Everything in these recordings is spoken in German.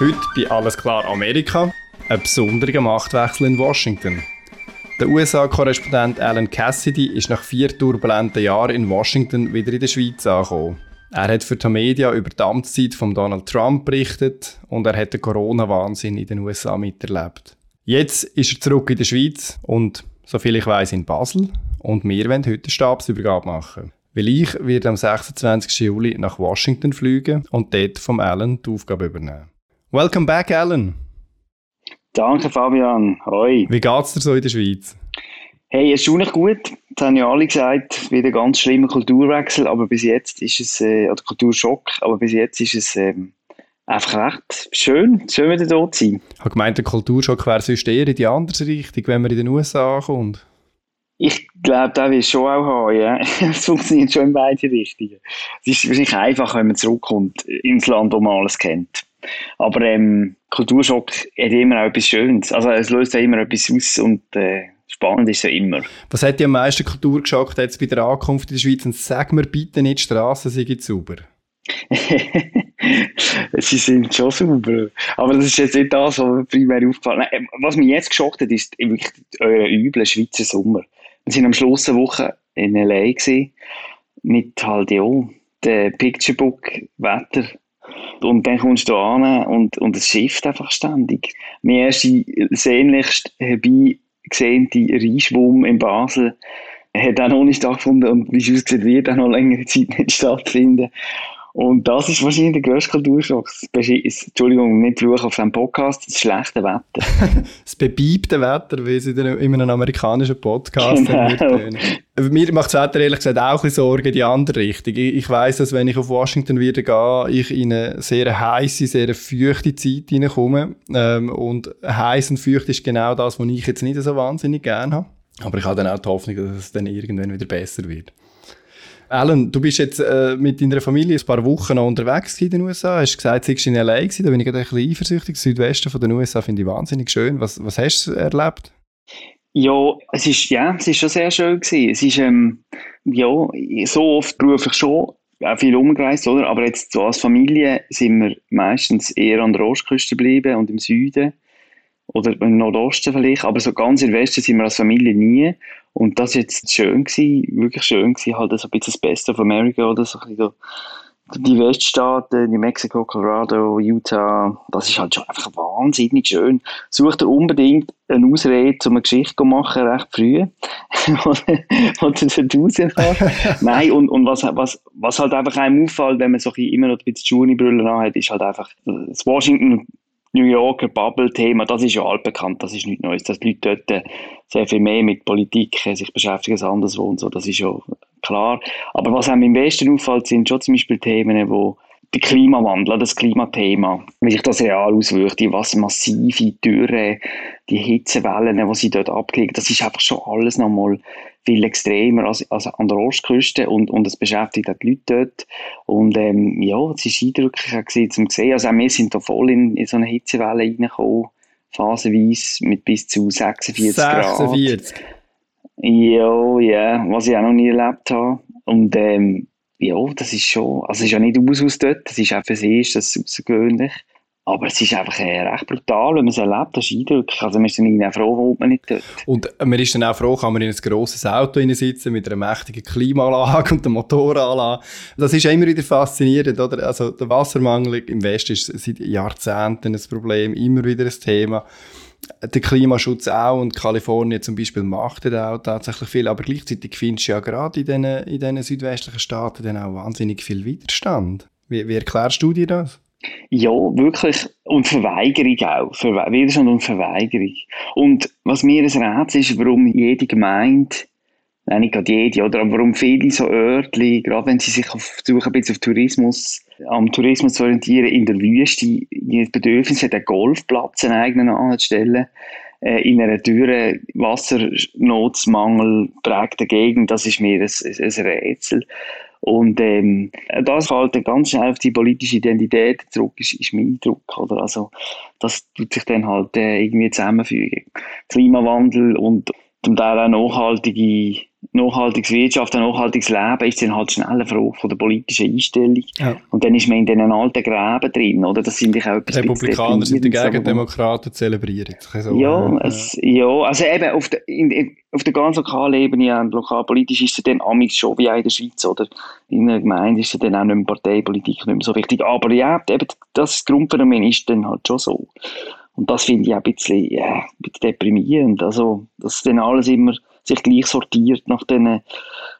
Heute bei Alles klar Amerika, ein besonderer Machtwechsel in Washington. Der USA-Korrespondent Alan Cassidy ist nach vier turbulenten Jahren in Washington wieder in der Schweiz angekommen. Er hat für die Media über die Amtszeit von Donald Trump berichtet und er hat den Corona-Wahnsinn in den USA miterlebt. Jetzt ist er zurück in der Schweiz und, soviel ich weiß, in Basel. Und wir wollen heute eine Stabsübergabe machen. Weil ich werde am 26. Juli nach Washington fliegen und dort vom Alan die Aufgabe übernehmen. Welcome back, Alan. Danke, Fabian. Hoi. Wie geht's dir so in der Schweiz? Hey, erstaunlich gut. Das haben ja alle gesagt, wieder ganz schlimmer Kulturwechsel, aber bis jetzt ist es, äh, oder Kulturschock, aber bis jetzt ist es ähm, einfach recht schön, schön wieder da zu sein. Ich habe gemeint, der Kulturschock wäre sonst eher in die andere Richtung, wenn man in den USA ankommt. Ich glaube, da will schon auch haben, ja. Es funktioniert schon in beide Richtungen. Es ist wahrscheinlich einfach, wenn man zurückkommt ins Land, wo man alles kennt. Aber ähm, Kulturschock hat immer auch etwas Schönes. Also es löst ja immer etwas aus und äh, spannend ist es ja immer. Was hat dir am meisten Kultur geschockt jetzt bei der Ankunft in der Schweiz? Und sag mir bitte nicht, die Strassen sind sauber. Sie sind schon sauber. Aber das ist jetzt nicht das, was mir primär aufgefallen ist. Was mich jetzt geschockt hat, ist wirklich euer übler Schweizer Sommer. Wir waren am Schluss eine Woche in L.A. Mit halt, ja, dem Picturebook-Wetter und dann kommst du an und, und es schifft einfach ständig. Mein erster sehnlichst herbeigesehnte Reinschwumm in Basel hat auch noch nicht stattgefunden und wie es aussieht, wird auch noch längere Zeit nicht stattfinden. Und das ist wahrscheinlich der grösste Kulturschock. Entschuldigung, nicht fluchen auf diesem Podcast, das schlechte Wetter. das bebiebte Wetter, wie es in einem amerikanischen Podcast genau. Mir macht das Wetter ehrlich gesagt auch ein Sorgen in die andere Richtung. Ich, ich weiss, dass wenn ich auf Washington wieder gehe, ich in eine sehr heiße, sehr feuchte Zeit hineinkomme. Ähm, und heiß und feucht ist genau das, was ich jetzt nicht so wahnsinnig gerne habe. Aber ich habe dann auch die Hoffnung, dass es dann irgendwann wieder besser wird. Alan, du bist jetzt äh, mit deiner Familie ein paar Wochen noch unterwegs in den USA. Hast gesagt, du warst in L.A. gewesen. Da bin ich gerade ein bisschen eifersüchtig. Der Südwesten von den USA finde ich wahnsinnig schön. Was, was hast du erlebt? Ja, es ist, ja, es ist schon sehr schön gewesen. Es ist, ähm, ja, so oft beruflich schon auch viel umgereist, oder? Aber jetzt so als Familie sind wir meistens eher an der Ostküste geblieben und im Süden oder im Nordosten vielleicht, aber so ganz im Westen sind wir als Familie nie. Und das war jetzt schön gewesen, wirklich schön gewesen, halt so ein bisschen das Beste of America oder so ein bisschen die Weststaaten, New Mexico, Colorado, Utah, das ist halt schon einfach wahnsinnig schön. Sucht ihr unbedingt eine Ausrede, um eine Geschichte zu machen, recht früh, wo du dort rausfährst. Nein, und, und was, was, was halt einfach einem auffällt, wenn man so immer noch ein bisschen Junibrille hat, ist halt einfach das Washington New Yorker Bubble-Thema, das ist ja altbekannt, das ist nichts Neues, dass die Leute dort sehr viel mehr mit Politik sich beschäftigen als anderswo und so, das ist ja klar. Aber was einem im Westen auffällt, sind schon zum Beispiel Themen, wo der Klimawandel, das Klimathema, wie sich das real auswirkt, die was massive Dürre, die Hitzewellen, die sie dort abkriegen, das ist einfach schon alles nochmal viel extremer als, als an der Ostküste und, und es beschäftigt auch die Leute dort. Und ähm, ja, es war eindrücklich gewesen, zum sehen. Also auch wir sind da voll in, in so eine Hitzewelle reingekommen, phasenweise mit bis zu 46, 46. Grad. Ja, ja, was ich auch noch nie erlebt habe. Und ähm, ja, das ist schon, also es ist ja nicht aus dort, das ist auch für sie ist das außergewöhnlich. Aber es ist einfach äh, recht brutal, wenn man es erlebt, das ist eindrücklich. Also man ist dann auch froh, wo man nicht dort. Und man ist dann auch froh, kann man in ein grosses Auto sitzen mit einer mächtigen Klimaanlage und einer Motoranlage. Das ist immer wieder faszinierend, oder? Also der Wassermangel im Westen ist seit Jahrzehnten ein Problem, immer wieder ein Thema der Klimaschutz auch und Kalifornien zum Beispiel macht auch tatsächlich viel, aber gleichzeitig findest du ja gerade in diesen, in diesen südwestlichen Staaten dann auch wahnsinnig viel Widerstand. Wie, wie erklärst du dir das? Ja, wirklich. Und Verweigerung auch. Verwe Widerstand und Verweigerung. Und was mir ein Rätsel ist, warum jede Gemeinde Nein, nicht gerade jede, oder? Aber warum viele so Örtchen, gerade wenn sie sich auf, versuchen, ein bisschen auf Tourismus, am Tourismus zu orientieren, in der Wüste, das Bedürfnis hat, einen Golfplatz einen eigenen anzustellen, äh, in einer dürren, Wassernotsmangel prägten Gegend, das ist mir ein, ein Rätsel. Und ähm, das fällt ganz schnell auf die politische Identität zurück, ist, ist mein Eindruck. Oder? Also, das tut sich dann halt äh, irgendwie zusammenfügen. Klimawandel und zum Teil auch nachhaltige nachhaltiges Wirtschaft, ein nachhaltiges Leben ist dann halt schnell eine Frage von der politischen Einstellung. Ja. Und dann ist man in diesen alten Gräben drin, oder? Das sind ich auch etwas Republikaner sind dagegen, Demokraten zelebrieren. So ja, es, ja, also eben auf der, in, auf der ganz lokalen Ebene lokalpolitisch ist es dann amigs schon wie in der Schweiz, oder? In der Gemeinde ist es dann auch nicht mehr Parteipolitik nicht mehr so wichtig. Aber ja, eben das Grundphänomen ist dann halt schon so. Und das finde ich auch ein bisschen, ja, ein bisschen deprimierend. Also, dass dann alles immer sich gleich sortiert nach diesen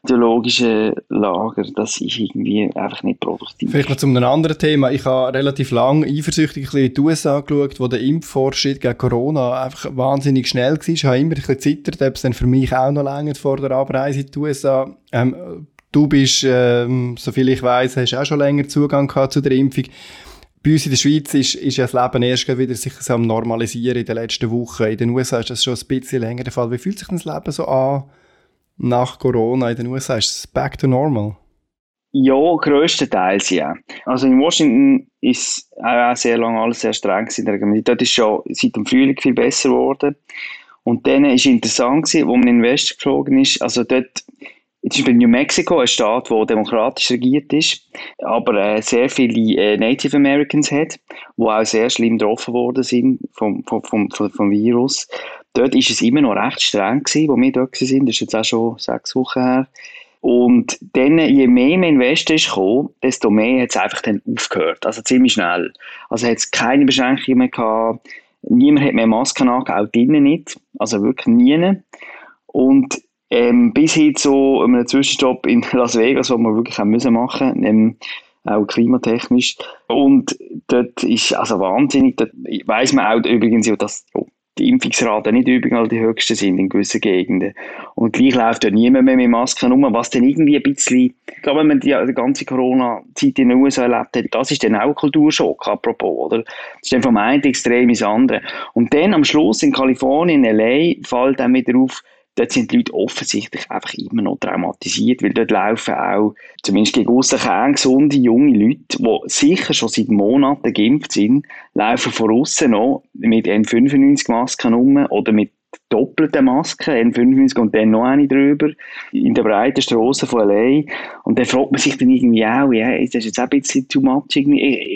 ideologischen Lager, das ist irgendwie einfach nicht produktiv. Vielleicht noch zu einem anderen Thema. Ich habe relativ lange eifersüchtig in die USA geschaut, wo der Impffortschritt gegen Corona einfach wahnsinnig schnell war. Ich habe immer ein bisschen zittert, ob es dann für mich auch noch länger vor der Abreise in die USA. Ähm, du bist, ähm, soviel ich weiß, hast auch schon länger Zugang gehabt zu der Impfung bei uns in der Schweiz ist, ist das Leben erst wieder sich so am Normalisieren in den letzten Wochen. In den USA ist das schon ein bisschen länger der Fall. Wie fühlt sich das Leben so an nach Corona in den USA? Ist es back to normal? Ja, grösstenteils ja. Also in Washington ist auch sehr lange alles sehr streng gewesen. Dort ist schon seit dem Frühling viel besser geworden. Und dann es interessant, gewesen, wo man in den Westen geflogen ist. Also dort Jetzt ist bei New Mexico ein Staat, der demokratisch regiert ist, aber äh, sehr viele äh, Native Americans hat, die auch sehr schlimm getroffen worden sind vom, vom, vom, vom, Virus. Dort ist es immer noch recht streng gewesen, wo wir dort sind. Das ist jetzt auch schon sechs Wochen her. Und dann, je mehr man in den Westen ist gekommen, desto mehr hat es einfach dann aufgehört. Also ziemlich schnell. Also hat es keine Beschränkungen mehr gehabt. Niemand hat mehr Masken angehabt, auch drinnen nicht. Also wirklich nie. Und ähm, bis hin zu einem Zwischenstopp in Las Vegas, wo wir wirklich haben müssen machen ähm, auch klimatechnisch. Und dort ist also wahnsinnig, dort weiss man auch übrigens, dass oh, die Impfungsraten nicht überall die höchsten sind in gewissen Gegenden. Und gleich läuft ja niemand mehr mit Masken rum, was dann irgendwie ein bisschen, ich glaube, wenn man die, die ganze Corona-Zeit in den USA erlebt hat, das ist dann auch ein Kulturschock, apropos, oder? Das ist dann vom einen Extrem ins andere. Und dann am Schluss in Kalifornien, in L.A., fällt dann wieder auf, dort sind die Leute offensichtlich einfach immer noch traumatisiert, weil dort laufen auch, zumindest gegen aussen gesunde junge Leute, die sicher schon seit Monaten geimpft sind, laufen von außen noch mit N95-Masken rum oder mit doppelten Masken, N95 und dann noch eine drüber, in der breiten Straße von L.A. Und dann fragt man sich dann irgendwie auch, ja, ist das jetzt auch ein bisschen too much?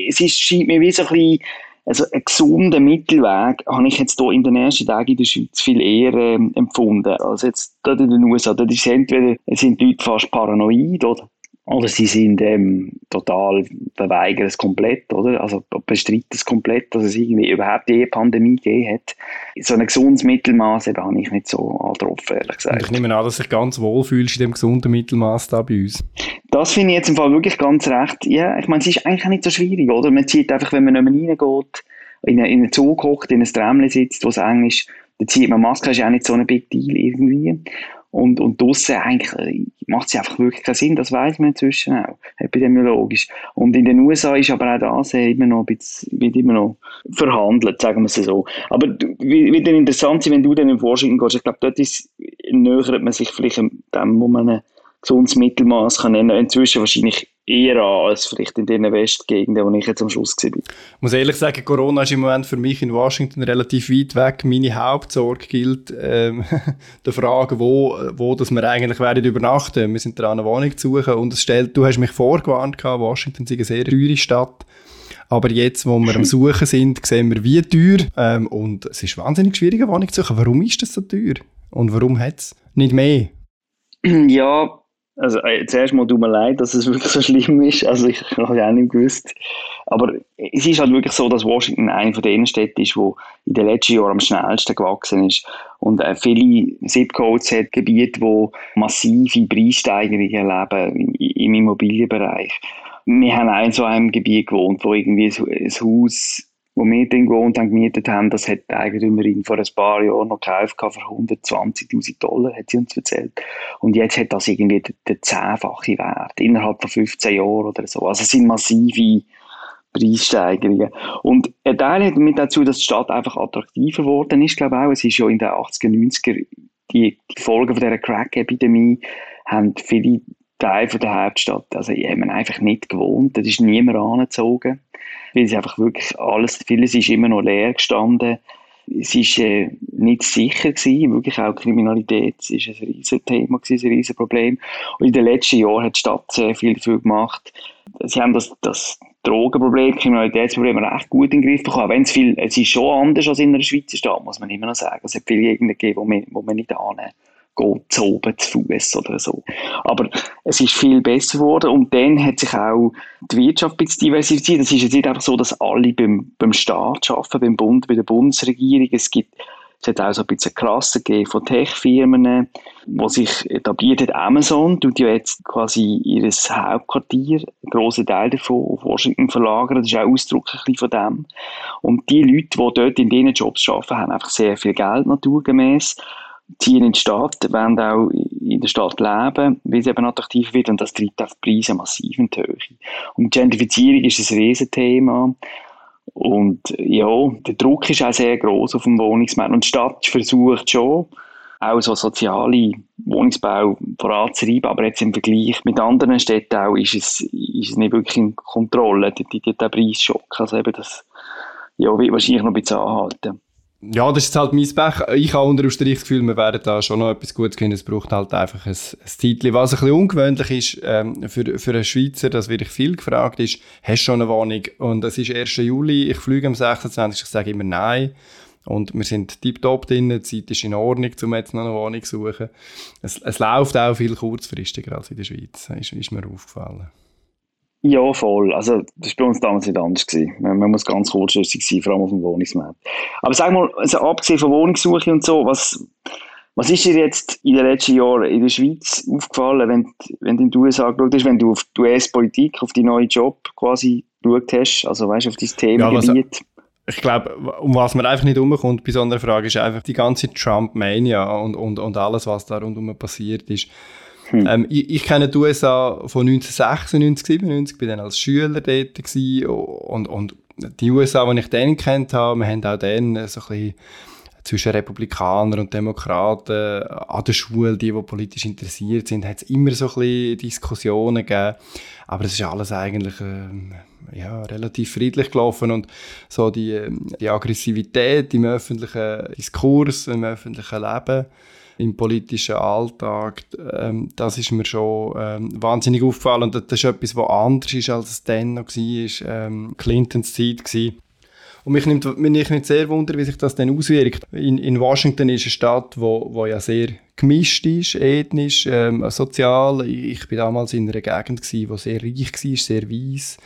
Es ist, scheint mir wie so ein bisschen also einen gesunden Mittelweg habe ich jetzt hier in den ersten Tagen in der Schweiz viel eher äh, empfunden als jetzt dort in den USA. Dort ist entweder sind die Leute fast paranoid oder, oder sie sind ähm, total verweigern es komplett, oder? Also bestreiten es komplett, dass es irgendwie überhaupt die Pandemie gegeben hat. So ein gesundes Mittelmaß habe ich nicht so angetroffen, ehrlich gesagt. Und ich nehme an, dass du dich ganz wohl fühlst in dem gesunden Mittelmaß da bei uns. Das finde ich jetzt im Fall wirklich ganz recht. Ja, ich meine, es ist eigentlich nicht so schwierig, oder? Man zieht einfach, wenn man nicht mehr reingeht, in, in einen Zug hockt, in ein Tramli sitzt, wo es eng ist, dann zieht man Maske, ist ja auch nicht so ein Big Deal irgendwie. Und, und draussen eigentlich äh, macht es einfach wirklich keinen Sinn, das weiß man inzwischen auch, epidemiologisch. Und in den USA ist aber auch das äh, immer noch bisschen, wird immer noch verhandelt, sagen wir es so. Aber wird interessant sein, wenn du dann in Forschung gehst, ich glaube, dort ist, nähert man sich vielleicht dem, wo man ein gesundes Mittelmaß kann nennen, inzwischen wahrscheinlich eher an als vielleicht in den Westgegenden, wo ich jetzt am Schluss war. Ich muss ehrlich sagen, Corona ist im Moment für mich in Washington relativ weit weg. Meine Hauptsorge gilt ähm, der Frage, wo, wo dass wir eigentlich werden übernachten. Wir sind dran, eine Wohnung zu suchen und es stellt, du hast mich vorgewarnt, Washington ist eine sehr teure Stadt. Aber jetzt, wo wir am Suchen sind, sehen wir, wie teuer. Ähm, und es ist wahnsinnig schwierig, eine Wohnung zu suchen. Warum ist das so teuer? Und warum hat es nicht mehr? Ja, also äh, zuerst mal tut mir leid, dass es wirklich so schlimm ist. Also ich habe ja auch nicht gewusst. Aber es ist halt wirklich so, dass Washington eine von den Städten ist, die in den letzten Jahren am schnellsten gewachsen ist. Und äh, viele Zip-Codes hat Gebiete, wo massive Preissteigerungen erleben im, im Immobilienbereich. Wir haben auch in so einem Gebiet gewohnt, wo irgendwie ein Haus wo wir dann gewohnt und gemietet haben, das hat die Eigentümerin vor ein paar Jahren noch gekauft für 120.000 Dollar, hat sie uns erzählt. Und jetzt hat das irgendwie den, den zehnfachen Wert, innerhalb von 15 Jahren oder so. Also es sind massive Preissteigerungen. Und ein Teil hat damit dazu, dass die Stadt einfach attraktiver geworden ist, glaube ich auch. Es ist ja in den 80er, 90er, die, die Folgen von dieser Crack-Epidemie haben viele Teile von der Hauptstadt, also haben einfach nicht gewohnt, da ist niemand angezogen weil sie einfach wirklich alles, vieles ist immer noch leer gestanden. Es war äh, nicht sicher gewesen, wirklich auch Kriminalität ist ein riesiges Thema gewesen, ein riesiges Problem. Und in den letzten Jahren hat die Stadt sehr viel dafür gemacht. Sie haben das, das Drogenproblem, Kriminalitätsproblem recht gut in den Griff bekommen. Wenn es viel, es ist schon anders als in einer Schweizer Stadt, muss man immer noch sagen. Es hat viele Gegenden gegeben, wo man, wo man nicht annehmen geht zu oben zu Fuß oder so. Aber es ist viel besser geworden und dann hat sich auch die Wirtschaft ein diversifiziert. Es ist jetzt nicht einfach so, dass alle beim, beim Staat arbeiten, beim Bund, bei der Bundesregierung. Es gibt es hat auch so ein bisschen Klasse gegeben von Tech-Firmen, die sich etabliert hat. Amazon tut ja jetzt quasi ihr Hauptquartier, einen grossen Teil davon, auf Washington verlagern. Das ist auch Ausdruck ein bisschen von dem. Und die Leute, die dort in diesen Jobs arbeiten, haben einfach sehr viel Geld naturgemäß ziehen in die Stadt, wollen auch in der Stadt leben, weil es eben attraktiv wird und das treibt auch die Preise massiv in die Höhe. Und Gentrifizierung ist ein Riesenthema. Und ja, der Druck ist auch sehr groß auf dem Wohnungsmarkt. Und die Stadt versucht schon, auch so soziale Wohnungsbau voranzutreiben, aber jetzt im Vergleich mit anderen Städten auch ist es, ist es nicht wirklich in Kontrolle, die, die, der Preisschock, also eben das ja, wird wahrscheinlich noch ein bisschen anhalten ja, das ist halt mein Pech. Ich habe unter dem Strich das Gefühl, wir werden da schon noch etwas Gutes können. Es braucht halt einfach ein, ein Zeitchen. Was ein bisschen ungewöhnlich ist ähm, für, für einen Schweizer, das werde ich viel gefragt, ist, hast du schon eine Wohnung? Und es ist 1. Juli, ich fliege am 26. Ich sage immer nein. Und wir sind tiptop drin, die Zeit ist in Ordnung, um jetzt noch eine Wohnung zu suchen. Es, es läuft auch viel kurzfristiger als in der Schweiz, ist, ist mir aufgefallen. Ja, voll. Also, das war bei uns damals nicht anders. Gewesen. Man, man muss ganz kurzfristig sein, vor allem auf dem Wohnungsmarkt. Aber sag mal, also abgesehen von Wohnungssuche und so, was, was ist dir jetzt in den letzten Jahren in der Schweiz aufgefallen, wenn, wenn du in die USA geschaut hast, wenn du auf die US-Politik, auf die neuen Job quasi geschaut hast, also weißt du, auf dein Themengebiet? Ja, ich glaube, um was man einfach nicht umkommt bei so einer Frage, ist einfach die ganze Trump-Mania und, und, und alles, was da rundherum passiert ist. Hm. Ähm, ich, ich, kenne die USA von 1996, 97, bin dann als Schüler dort gewesen, und, und die USA, die ich dann kennt habe, wir haben auch dann so ein bisschen zwischen Republikanern und Demokraten an der Schule, die, die politisch interessiert sind, hat es immer so ein bisschen Diskussionen gegeben. Aber es ist alles eigentlich ähm, ja, relativ friedlich gelaufen und so die, die Aggressivität im öffentlichen Diskurs, im öffentlichen Leben, im politischen Alltag, ähm, das ist mir schon ähm, wahnsinnig aufgefallen und das ist etwas, was anders ist, als es dann noch war, ähm, Clintons Zeit gewesen. Und mich nimmt, mich nimmt sehr wunder, wie sich das dann auswirkt. In, in Washington ist eine Stadt, wo, wo ja sehr gemischt ist, ethnisch, ähm, sozial. Ich bin damals in einer Gegend die sehr reich war, sehr weiss.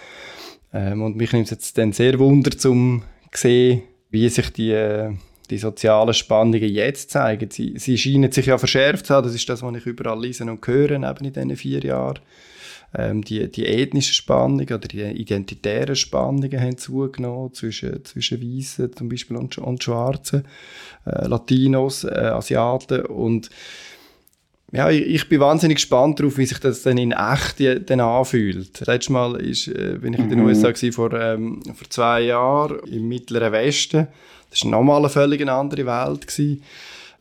Ähm, und mich nimmt es jetzt dann sehr wunder, zu sehen, wie sich die, äh, die sozialen Spannungen jetzt zeigen. Sie, sie scheinen sich ja verschärft zu haben. Das ist das, was ich überall lese und höre, eben in diesen vier Jahren. Ähm, die, die ethnischen Spannungen oder die identitären Spannungen haben zugenommen zwischen, zwischen Weißen zum Beispiel und, und Schwarzen, äh, Latinos, äh, Asiaten und ja, ich, ich, bin wahnsinnig gespannt darauf, wie sich das dann in echt die, dann anfühlt. Letztes Mal ist, äh, bin ich in den mhm. USA gewesen, vor, ähm, vor zwei Jahren im Mittleren Westen. Das war nochmal eine völlig andere Welt. Gewesen.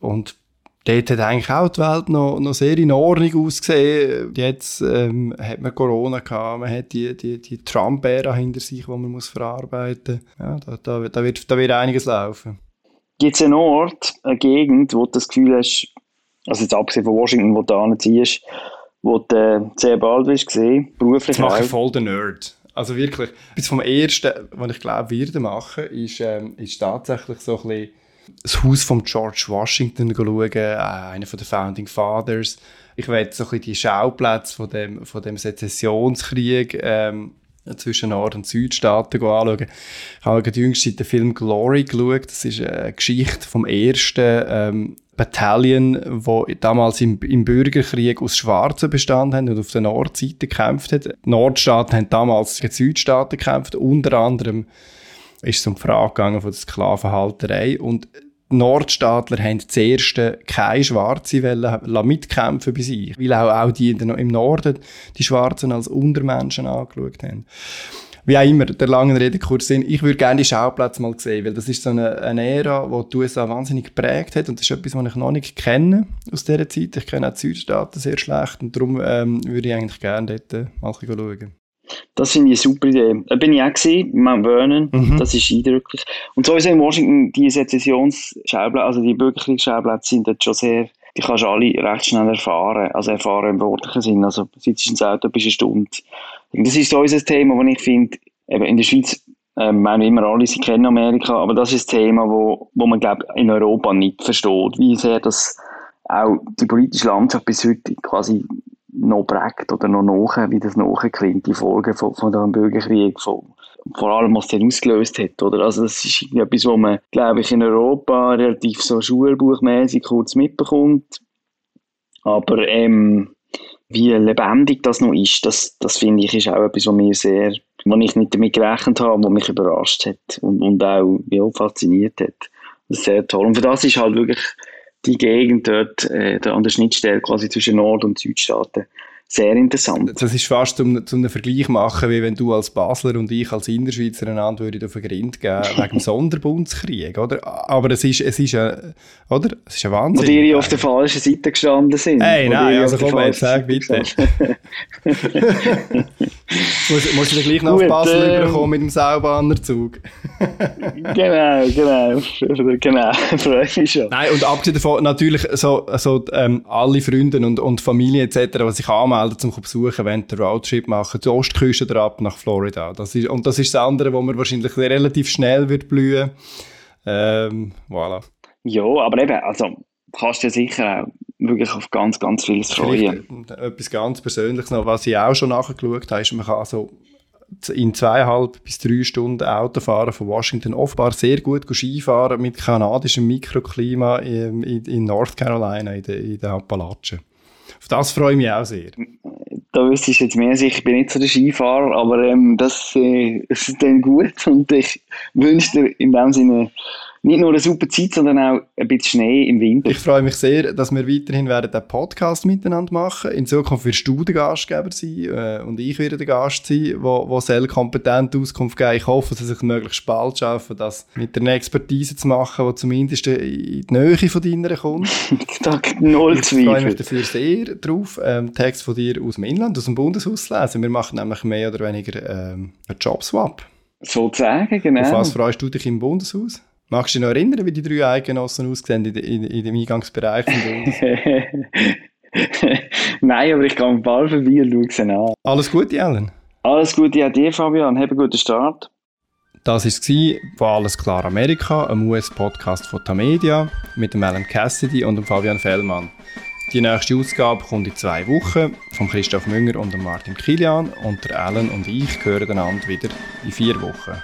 Und dort hat eigentlich auch die Welt noch, noch sehr in Ordnung ausgesehen. Jetzt ähm, hat man Corona gehabt, man hat die, die, die Trump-Ära hinter sich, die man muss verarbeiten muss. Ja, da, da, da, wird, da wird einiges laufen. Gibt es einen Ort, eine Gegend, wo du das Gefühl hast, also jetzt abgesehen von Washington, wo du anziehst, wo du äh, sehr bald wirst gesehen, beruflich Jetzt mache ich voll den Nerd. Also wirklich, bis vom Ersten, was ich glaube, werde machen, ist, ähm, ist tatsächlich so ein bisschen das Haus von George Washington schauen, äh, einer den Founding Fathers. Ich werde so ein bisschen die Schauplätze von dem, von dem Sezessionskrieg ähm, zwischen Nord- und Südstaaten anschauen. Ich habe jüngst den Film Glory geschaut. Das ist eine Geschichte vom ersten ähm, Bataillon, wo damals im, im, Bürgerkrieg aus Schwarzen bestanden haben und auf der Nordseite gekämpft hat. Nordstaaten haben damals gegen Südstaaten gekämpft. Unter anderem ist es um die Frage gegangen von der Sklavenhalterei und Nordstaatler haben zuerst keine Schwarze wollen, mitkämpfen bei sich, weil auch, auch die im Norden die Schwarzen als Untermenschen angeschaut haben. Wie auch immer, der langen Rede kurz Sinn, ich würde gerne die Schauplätze mal sehen, weil das ist so eine, eine Ära, die die USA wahnsinnig geprägt hat und das ist etwas, was ich noch nicht kenne aus dieser Zeit. Ich kenne auch die Südstaaten sehr schlecht und darum ähm, würde ich eigentlich gerne dort mal schauen. Das finde ich eine super Idee. Da bin ich auch gesehen, Mount Vernon. Mhm. Das ist eindrücklich. Und sowieso in Washington, die Sezessionsschauplätze, also die Bürgerkriegsschauplätze sind dort schon sehr, die kannst du alle recht schnell erfahren. Also erfahren im wörtlichen Sinn. Also sitzt ins Auto, bist eine Stunde. Das ist so ein Thema, das ich finde, in der Schweiz ähm, meinen immer alle, sie kennen Amerika, aber das ist ein Thema, wo, wo man, glaube in Europa nicht versteht, wie sehr das auch die politische Landschaft bis heute quasi noch prägt oder noch nach, wie das nachklingt, die Folgen von, von dem Bürgerkrieg, von, vor allem, was den ausgelöst hat, oder? Also, das ist etwas, was man, glaube ich, in Europa relativ so schulbuchmäßig kurz mitbekommt. Aber, ähm, wie lebendig das noch ist, das, das finde ich, ist auch etwas, was mir sehr, wo ich nicht damit gerechnet habe, was mich überrascht hat und, und auch, ja, fasziniert hat. Das ist sehr toll. Und für das ist halt wirklich, die Gegend dort äh, an der Schnittstelle quasi zwischen Nord- und Südstaaten sehr interessant. Das ist fast zum, zum einen Vergleich machen, wie wenn du als Basler und ich als Innerschweizer einander würde auf den Grind geben wegen dem Sonderbundskrieg, oder? Aber es ist, es ist ein, oder? Es ist ein Wahnsinn. Wo die auf der falschen Seite gestanden sind. Hey, nein, also komm jetzt, sag bitte. muss, musst du gleich noch Gut, auf Basel ähm, überkommen mit dem Saubannerzug. genau, genau, genau, freue mich schon. Nein, und abgesehen davon, natürlich so, so ähm, alle Freunde und, und Familie etc., die sich anmelden, zum besuchen, wenn den Roadtrip machen, die Ostküste ab nach Florida. Das ist, und das ist das andere, wo man wahrscheinlich relativ schnell wird blühen. Ähm, voilà. Ja, aber eben, also kannst du sicher auch wirklich auf ganz, ganz vieles freuen. Etwas ganz Persönliches noch, was ich auch schon nachgeschaut habe, ist, man kann also in zweieinhalb bis drei Stunden Auto fahren von Washington offenbar sehr gut Skifahren mit kanadischem Mikroklima in, in, in North Carolina, in den, in den Appalachen. Auf das freue ich mich auch sehr. Da wüsste ich jetzt mehr. Ich bin nicht so der Skifahrer, aber ähm, das, äh, ist dann gut. Und ich wünsche dir in dem Sinne nicht nur eine super Zeit, sondern auch ein bisschen Schnee im Winter. Ich freue mich sehr, dass wir weiterhin werden den Podcast miteinander machen. In Zukunft wirst du der Gastgeber sein äh, und ich werde der Gast sein, wo, wo sehr kompetent Auskunft geben. Ich hoffe, dass ich möglichst bald schaffe, das mit einer Expertise zu machen, die zumindest in die Nähe von deiner kommt. da null Zweifel. Ich freue mich dafür sehr drauf, ähm, Text von dir aus dem Inland, aus dem Bundeshaus zu lesen. Wir machen nämlich mehr oder weniger ähm, einen Jobswap. Sozusagen, genau. Auf was freust du dich im Bundeshaus? Magst du dich noch erinnern, wie die drei Eidgenossen ausgesehen in, in, in dem Eingangsbereich Nein, aber ich gehe am Ball vorbei und schaue sie an. Alles Gute, Ellen? Alles Gute an dir, Fabian. Hab einen guten Start. Das war von Alles klar Amerika, einem US-Podcast von Tamedia mit dem Alan Cassidy und dem Fabian Fellmann. Die nächste Ausgabe kommt in zwei Wochen von Christoph Münger und Martin Kilian und der Alan und ich hören einander wieder in vier Wochen.